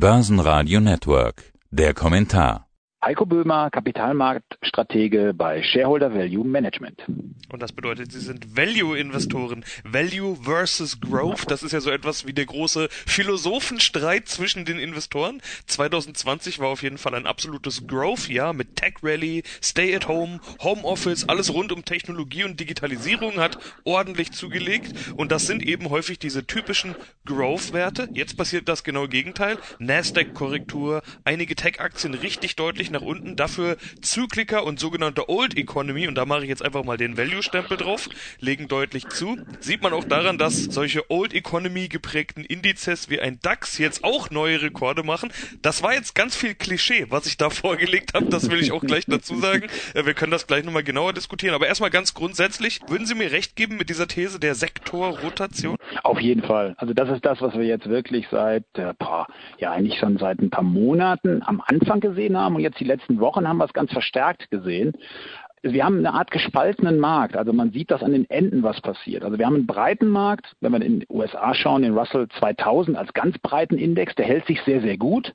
Börsenradio Network. Der Kommentar. Heiko Böhmer, Kapitalmarktstratege bei Shareholder Value Management. Und das bedeutet, Sie sind Value-Investoren. Value versus Growth, das ist ja so etwas wie der große Philosophenstreit zwischen den Investoren. 2020 war auf jeden Fall ein absolutes Growth-Jahr mit Tech Rally, Stay at Home, Homeoffice, alles rund um Technologie und Digitalisierung hat ordentlich zugelegt. Und das sind eben häufig diese typischen Growth-Werte. Jetzt passiert das genaue Gegenteil. Nasdaq-Korrektur, einige Tech-Aktien richtig deutlich deutlich nach unten. Dafür Zykliker und sogenannte Old Economy, und da mache ich jetzt einfach mal den Value-Stempel drauf, legen deutlich zu. Sieht man auch daran, dass solche Old Economy geprägten Indizes wie ein DAX jetzt auch neue Rekorde machen. Das war jetzt ganz viel Klischee, was ich da vorgelegt habe. Das will ich auch gleich dazu sagen. Äh, wir können das gleich nochmal genauer diskutieren. Aber erstmal ganz grundsätzlich, würden Sie mir recht geben mit dieser These der Sektorrotation? Auf jeden Fall. Also das ist das, was wir jetzt wirklich seit, äh, boah, ja eigentlich schon seit ein paar Monaten am Anfang gesehen haben und jetzt die letzten Wochen haben wir es ganz verstärkt gesehen. Wir haben eine Art gespaltenen Markt. Also man sieht das an den Enden, was passiert. Also wir haben einen breiten Markt. Wenn wir in den USA schauen, den Russell 2000 als ganz breiten Index, der hält sich sehr, sehr gut.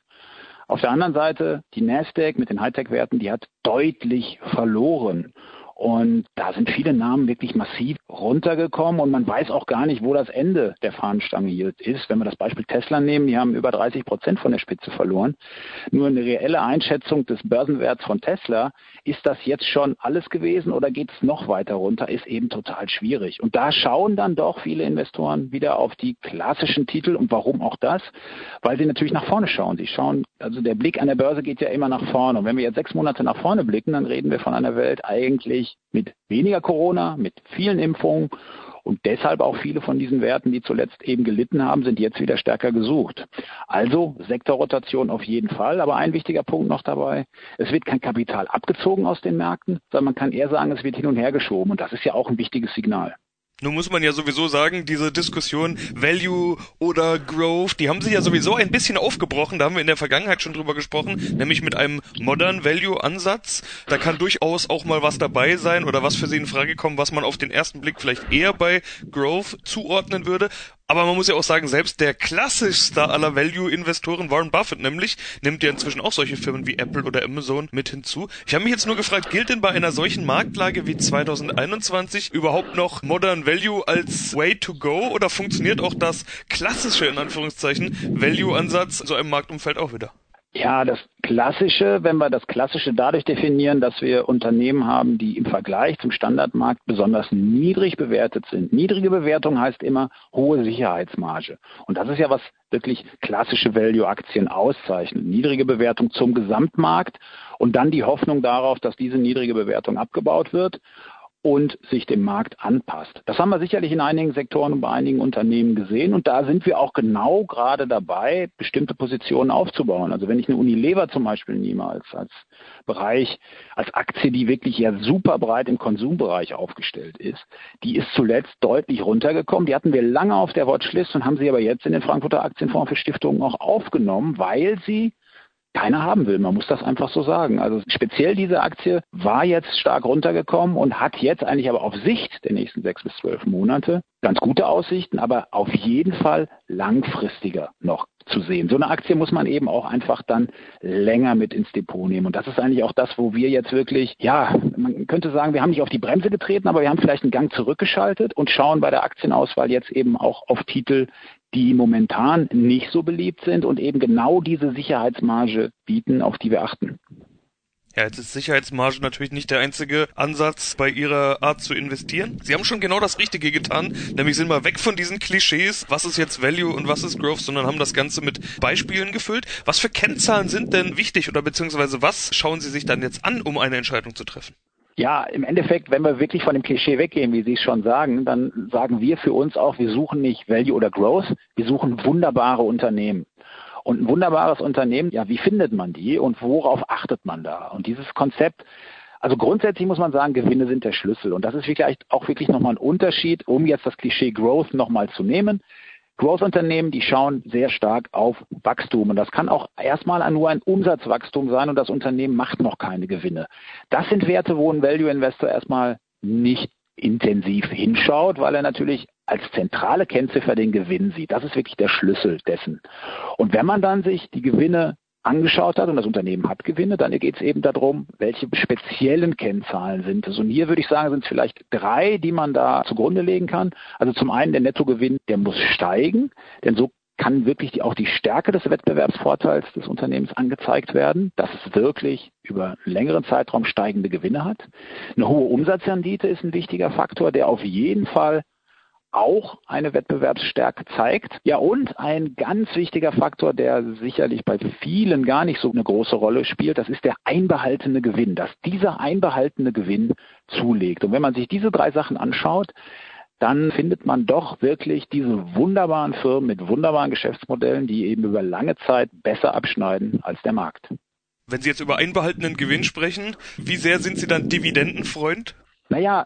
Auf der anderen Seite die Nasdaq mit den Hightech-Werten, die hat deutlich verloren. Und da sind viele Namen wirklich massiv runtergekommen und man weiß auch gar nicht, wo das Ende der Fahnenstange hier ist. Wenn wir das Beispiel Tesla nehmen, die haben über 30 Prozent von der Spitze verloren. Nur eine reelle Einschätzung des Börsenwerts von Tesla, ist das jetzt schon alles gewesen oder geht es noch weiter runter, ist eben total schwierig. Und da schauen dann doch viele Investoren wieder auf die klassischen Titel und warum auch das? Weil sie natürlich nach vorne schauen. Sie schauen, also der Blick an der Börse geht ja immer nach vorne. Und wenn wir jetzt sechs Monate nach vorne blicken, dann reden wir von einer Welt eigentlich eigentlich mit weniger Corona, mit vielen Impfungen und deshalb auch viele von diesen Werten, die zuletzt eben gelitten haben, sind jetzt wieder stärker gesucht. Also Sektorrotation auf jeden Fall. Aber ein wichtiger Punkt noch dabei, es wird kein Kapital abgezogen aus den Märkten, sondern man kann eher sagen, es wird hin und her geschoben. Und das ist ja auch ein wichtiges Signal. Nun muss man ja sowieso sagen, diese Diskussion Value oder Growth, die haben sich ja sowieso ein bisschen aufgebrochen. Da haben wir in der Vergangenheit schon drüber gesprochen, nämlich mit einem Modern Value Ansatz. Da kann durchaus auch mal was dabei sein oder was für Sie in Frage kommen, was man auf den ersten Blick vielleicht eher bei Growth zuordnen würde. Aber man muss ja auch sagen, selbst der klassischste aller Value-Investoren, Warren Buffett nämlich, nimmt ja inzwischen auch solche Firmen wie Apple oder Amazon mit hinzu. Ich habe mich jetzt nur gefragt, gilt denn bei einer solchen Marktlage wie 2021 überhaupt noch Modern Value als Way to go oder funktioniert auch das klassische, in Anführungszeichen, Value-Ansatz in so einem Marktumfeld auch wieder? Ja, das Klassische, wenn wir das Klassische dadurch definieren, dass wir Unternehmen haben, die im Vergleich zum Standardmarkt besonders niedrig bewertet sind. Niedrige Bewertung heißt immer hohe Sicherheitsmarge. Und das ist ja was wirklich klassische Value-Aktien auszeichnet. Niedrige Bewertung zum Gesamtmarkt und dann die Hoffnung darauf, dass diese niedrige Bewertung abgebaut wird und sich dem Markt anpasst. Das haben wir sicherlich in einigen Sektoren und bei einigen Unternehmen gesehen und da sind wir auch genau gerade dabei, bestimmte Positionen aufzubauen. Also wenn ich eine Unilever zum Beispiel nehme als, als Bereich, als Aktie, die wirklich ja super breit im Konsumbereich aufgestellt ist, die ist zuletzt deutlich runtergekommen. Die hatten wir lange auf der Watchlist und haben sie aber jetzt in den Frankfurter Aktienfonds für Stiftungen auch aufgenommen, weil sie keiner haben will. Man muss das einfach so sagen. Also speziell diese Aktie war jetzt stark runtergekommen und hat jetzt eigentlich aber auf Sicht der nächsten sechs bis zwölf Monate ganz gute Aussichten, aber auf jeden Fall langfristiger noch zu sehen. So eine Aktie muss man eben auch einfach dann länger mit ins Depot nehmen. Und das ist eigentlich auch das, wo wir jetzt wirklich, ja, man könnte sagen, wir haben nicht auf die Bremse getreten, aber wir haben vielleicht einen Gang zurückgeschaltet und schauen bei der Aktienauswahl jetzt eben auch auf Titel, die momentan nicht so beliebt sind und eben genau diese Sicherheitsmarge bieten, auf die wir achten. Ja, jetzt ist Sicherheitsmarge natürlich nicht der einzige Ansatz bei Ihrer Art zu investieren. Sie haben schon genau das Richtige getan, nämlich sind mal weg von diesen Klischees, was ist jetzt Value und was ist Growth, sondern haben das Ganze mit Beispielen gefüllt. Was für Kennzahlen sind denn wichtig oder beziehungsweise was schauen Sie sich dann jetzt an, um eine Entscheidung zu treffen? Ja, im Endeffekt, wenn wir wirklich von dem Klischee weggehen, wie Sie es schon sagen, dann sagen wir für uns auch, wir suchen nicht Value oder Growth, wir suchen wunderbare Unternehmen. Und ein wunderbares Unternehmen, ja, wie findet man die und worauf achtet man da? Und dieses Konzept, also grundsätzlich muss man sagen, Gewinne sind der Schlüssel. Und das ist vielleicht auch wirklich nochmal ein Unterschied, um jetzt das Klischee Growth nochmal zu nehmen. Growth-Unternehmen, die schauen sehr stark auf Wachstum. Und das kann auch erstmal nur ein Umsatzwachstum sein und das Unternehmen macht noch keine Gewinne. Das sind Werte, wo ein Value Investor erstmal nicht intensiv hinschaut, weil er natürlich als zentrale Kennziffer den Gewinn sieht. Das ist wirklich der Schlüssel dessen. Und wenn man dann sich die Gewinne angeschaut hat und das Unternehmen hat Gewinne, dann geht es eben darum, welche speziellen Kennzahlen sind es. Und hier würde ich sagen, sind es vielleicht drei, die man da zugrunde legen kann. Also zum einen der Nettogewinn, der muss steigen, denn so kann wirklich auch die Stärke des Wettbewerbsvorteils des Unternehmens angezeigt werden, dass es wirklich über einen längeren Zeitraum steigende Gewinne hat. Eine hohe Umsatzrendite ist ein wichtiger Faktor, der auf jeden Fall auch eine Wettbewerbsstärke zeigt. Ja, und ein ganz wichtiger Faktor, der sicherlich bei vielen gar nicht so eine große Rolle spielt, das ist der einbehaltene Gewinn, dass dieser einbehaltene Gewinn zulegt. Und wenn man sich diese drei Sachen anschaut, dann findet man doch wirklich diese wunderbaren Firmen mit wunderbaren Geschäftsmodellen, die eben über lange Zeit besser abschneiden als der Markt. Wenn Sie jetzt über einbehaltenen Gewinn sprechen, wie sehr sind Sie dann Dividendenfreund? Naja,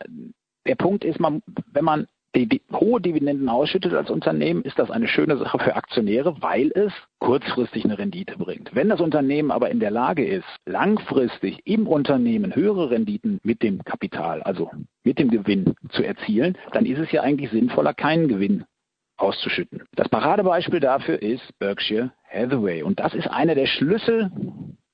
der Punkt ist, man, wenn man die hohe Dividenden ausschüttet als Unternehmen, ist das eine schöne Sache für Aktionäre, weil es kurzfristig eine Rendite bringt. Wenn das Unternehmen aber in der Lage ist, langfristig im Unternehmen höhere Renditen mit dem Kapital, also mit dem Gewinn zu erzielen, dann ist es ja eigentlich sinnvoller, keinen Gewinn auszuschütten. Das Paradebeispiel dafür ist Berkshire Hathaway. Und das ist einer der Schlüssel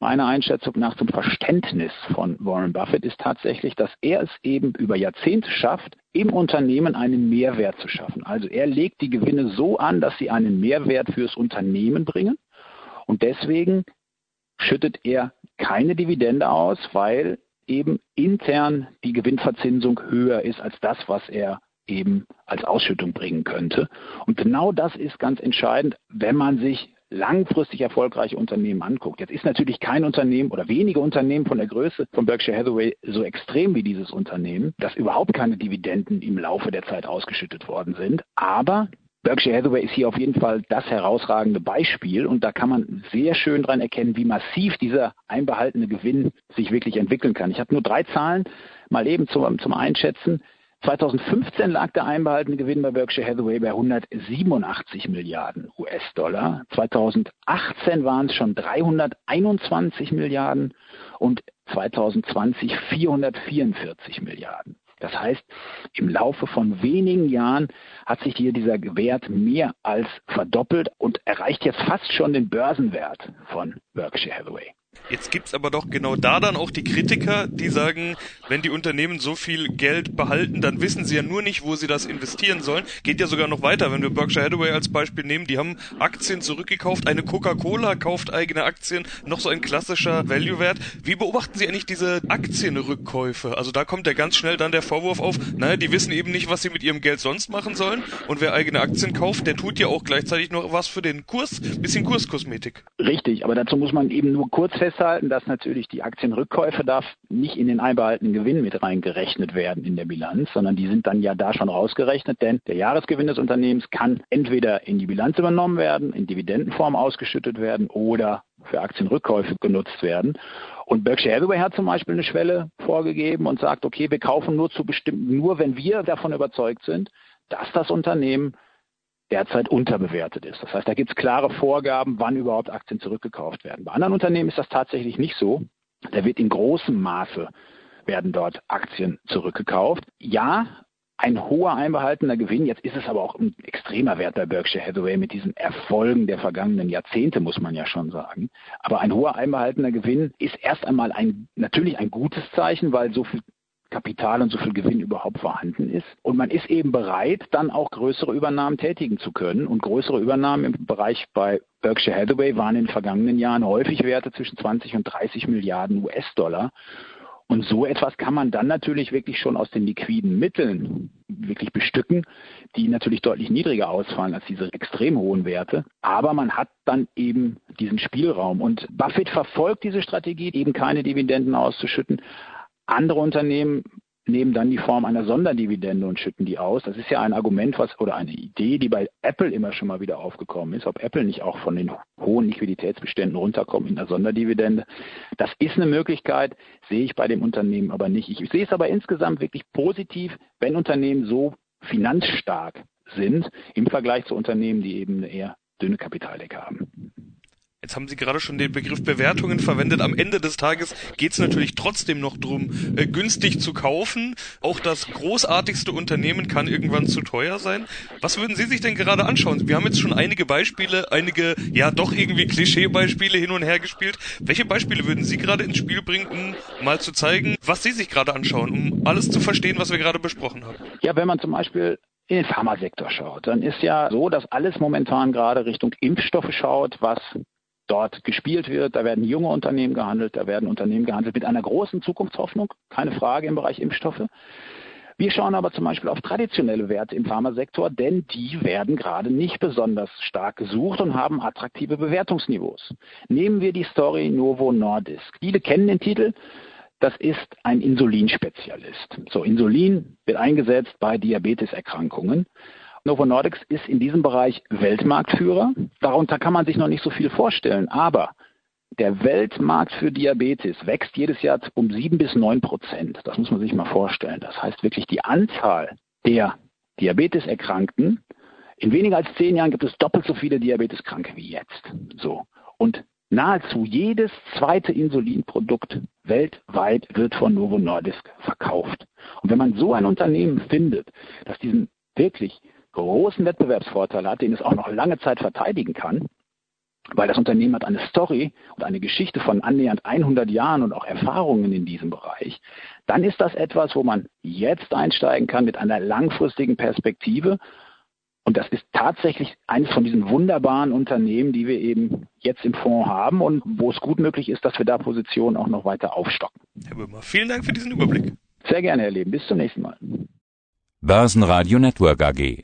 meiner Einschätzung nach zum Verständnis von Warren Buffett ist tatsächlich, dass er es eben über Jahrzehnte schafft, im Unternehmen einen Mehrwert zu schaffen. Also er legt die Gewinne so an, dass sie einen Mehrwert fürs Unternehmen bringen. Und deswegen schüttet er keine Dividende aus, weil eben intern die Gewinnverzinsung höher ist als das, was er eben als Ausschüttung bringen könnte. Und genau das ist ganz entscheidend, wenn man sich langfristig erfolgreiche Unternehmen anguckt. Jetzt ist natürlich kein Unternehmen oder wenige Unternehmen von der Größe von Berkshire Hathaway so extrem wie dieses Unternehmen, dass überhaupt keine Dividenden im Laufe der Zeit ausgeschüttet worden sind. Aber Berkshire Hathaway ist hier auf jeden Fall das herausragende Beispiel und da kann man sehr schön dran erkennen, wie massiv dieser einbehaltene Gewinn sich wirklich entwickeln kann. Ich habe nur drei Zahlen mal eben zum, zum Einschätzen. 2015 lag der einbehaltene Gewinn bei Berkshire Hathaway bei 187 Milliarden US-Dollar. 2018 waren es schon 321 Milliarden und 2020 444 Milliarden. Das heißt, im Laufe von wenigen Jahren hat sich hier dieser Wert mehr als verdoppelt und erreicht jetzt fast schon den Börsenwert von Berkshire Hathaway. Jetzt gibt's aber doch genau da dann auch die Kritiker, die sagen, wenn die Unternehmen so viel Geld behalten, dann wissen sie ja nur nicht, wo sie das investieren sollen. Geht ja sogar noch weiter, wenn wir Berkshire Hathaway als Beispiel nehmen, die haben Aktien zurückgekauft, eine Coca-Cola kauft eigene Aktien, noch so ein klassischer Value-Wert. Wie beobachten Sie eigentlich diese Aktienrückkäufe? Also da kommt ja ganz schnell dann der Vorwurf auf, naja, die wissen eben nicht, was sie mit ihrem Geld sonst machen sollen und wer eigene Aktien kauft, der tut ja auch gleichzeitig noch was für den Kurs, bisschen Kurskosmetik. Richtig, aber dazu muss man eben nur kurz festhalten, dass natürlich die Aktienrückkäufe darf nicht in den einbehaltenen Gewinn mit reingerechnet werden in der Bilanz, sondern die sind dann ja da schon rausgerechnet, denn der Jahresgewinn des Unternehmens kann entweder in die Bilanz übernommen werden, in Dividendenform ausgeschüttet werden oder für Aktienrückkäufe genutzt werden. Und Berkshire Hathaway hat zum Beispiel eine Schwelle vorgegeben und sagt, okay, wir kaufen nur zu bestimmten, nur wenn wir davon überzeugt sind, dass das Unternehmen derzeit unterbewertet ist. Das heißt, da gibt es klare Vorgaben, wann überhaupt Aktien zurückgekauft werden. Bei anderen Unternehmen ist das tatsächlich nicht so. Da wird in großem Maße werden dort Aktien zurückgekauft. Ja, ein hoher einbehaltener Gewinn. Jetzt ist es aber auch ein extremer Wert bei Berkshire Hathaway mit diesen Erfolgen der vergangenen Jahrzehnte, muss man ja schon sagen. Aber ein hoher einbehaltener Gewinn ist erst einmal ein, natürlich ein gutes Zeichen, weil so viel Kapital und so viel Gewinn überhaupt vorhanden ist. Und man ist eben bereit, dann auch größere Übernahmen tätigen zu können. Und größere Übernahmen im Bereich bei Berkshire Hathaway waren in den vergangenen Jahren häufig Werte zwischen 20 und 30 Milliarden US-Dollar. Und so etwas kann man dann natürlich wirklich schon aus den liquiden Mitteln wirklich bestücken, die natürlich deutlich niedriger ausfallen als diese extrem hohen Werte. Aber man hat dann eben diesen Spielraum. Und Buffett verfolgt diese Strategie, eben keine Dividenden auszuschütten, andere Unternehmen nehmen dann die Form einer Sonderdividende und schütten die aus. Das ist ja ein Argument, was oder eine Idee, die bei Apple immer schon mal wieder aufgekommen ist, ob Apple nicht auch von den hohen Liquiditätsbeständen runterkommt in der Sonderdividende. Das ist eine Möglichkeit, sehe ich bei dem Unternehmen aber nicht. Ich sehe es aber insgesamt wirklich positiv, wenn Unternehmen so finanzstark sind im Vergleich zu Unternehmen, die eben eine eher dünne Kapitaldecke haben. Jetzt haben Sie gerade schon den Begriff Bewertungen verwendet. Am Ende des Tages geht es natürlich trotzdem noch drum, äh, günstig zu kaufen. Auch das großartigste Unternehmen kann irgendwann zu teuer sein. Was würden Sie sich denn gerade anschauen? Wir haben jetzt schon einige Beispiele, einige ja doch irgendwie Klischeebeispiele hin und her gespielt. Welche Beispiele würden Sie gerade ins Spiel bringen, um mal zu zeigen, was Sie sich gerade anschauen, um alles zu verstehen, was wir gerade besprochen haben? Ja, wenn man zum Beispiel in den Pharmasektor schaut, dann ist ja so, dass alles momentan gerade Richtung Impfstoffe schaut, was dort gespielt wird. Da werden junge Unternehmen gehandelt, da werden Unternehmen gehandelt mit einer großen Zukunftshoffnung, keine Frage im Bereich Impfstoffe. Wir schauen aber zum Beispiel auf traditionelle Werte im Pharmasektor, denn die werden gerade nicht besonders stark gesucht und haben attraktive Bewertungsniveaus. Nehmen wir die Story Novo Nordisk. Viele kennen den Titel. Das ist ein Insulinspezialist. So, Insulin wird eingesetzt bei Diabeteserkrankungen. Novo Nordics ist in diesem Bereich Weltmarktführer. Darunter kann man sich noch nicht so viel vorstellen. Aber der Weltmarkt für Diabetes wächst jedes Jahr um sieben bis neun Prozent. Das muss man sich mal vorstellen. Das heißt wirklich die Anzahl der Diabeteserkrankten in weniger als zehn Jahren gibt es doppelt so viele Diabeteskranke wie jetzt. So. Und nahezu jedes zweite Insulinprodukt weltweit wird von Novo Nordisk verkauft. Und wenn man so ein Unternehmen findet, das diesen wirklich großen Wettbewerbsvorteil hat, den es auch noch lange Zeit verteidigen kann, weil das Unternehmen hat eine Story und eine Geschichte von annähernd 100 Jahren und auch Erfahrungen in diesem Bereich, dann ist das etwas, wo man jetzt einsteigen kann mit einer langfristigen Perspektive. Und das ist tatsächlich eines von diesen wunderbaren Unternehmen, die wir eben jetzt im Fonds haben und wo es gut möglich ist, dass wir da Positionen auch noch weiter aufstocken. Herr Böhmer, vielen Dank für diesen Überblick. Sehr gerne, Herr Leben. Bis zum nächsten Mal. Börsenradio Network AG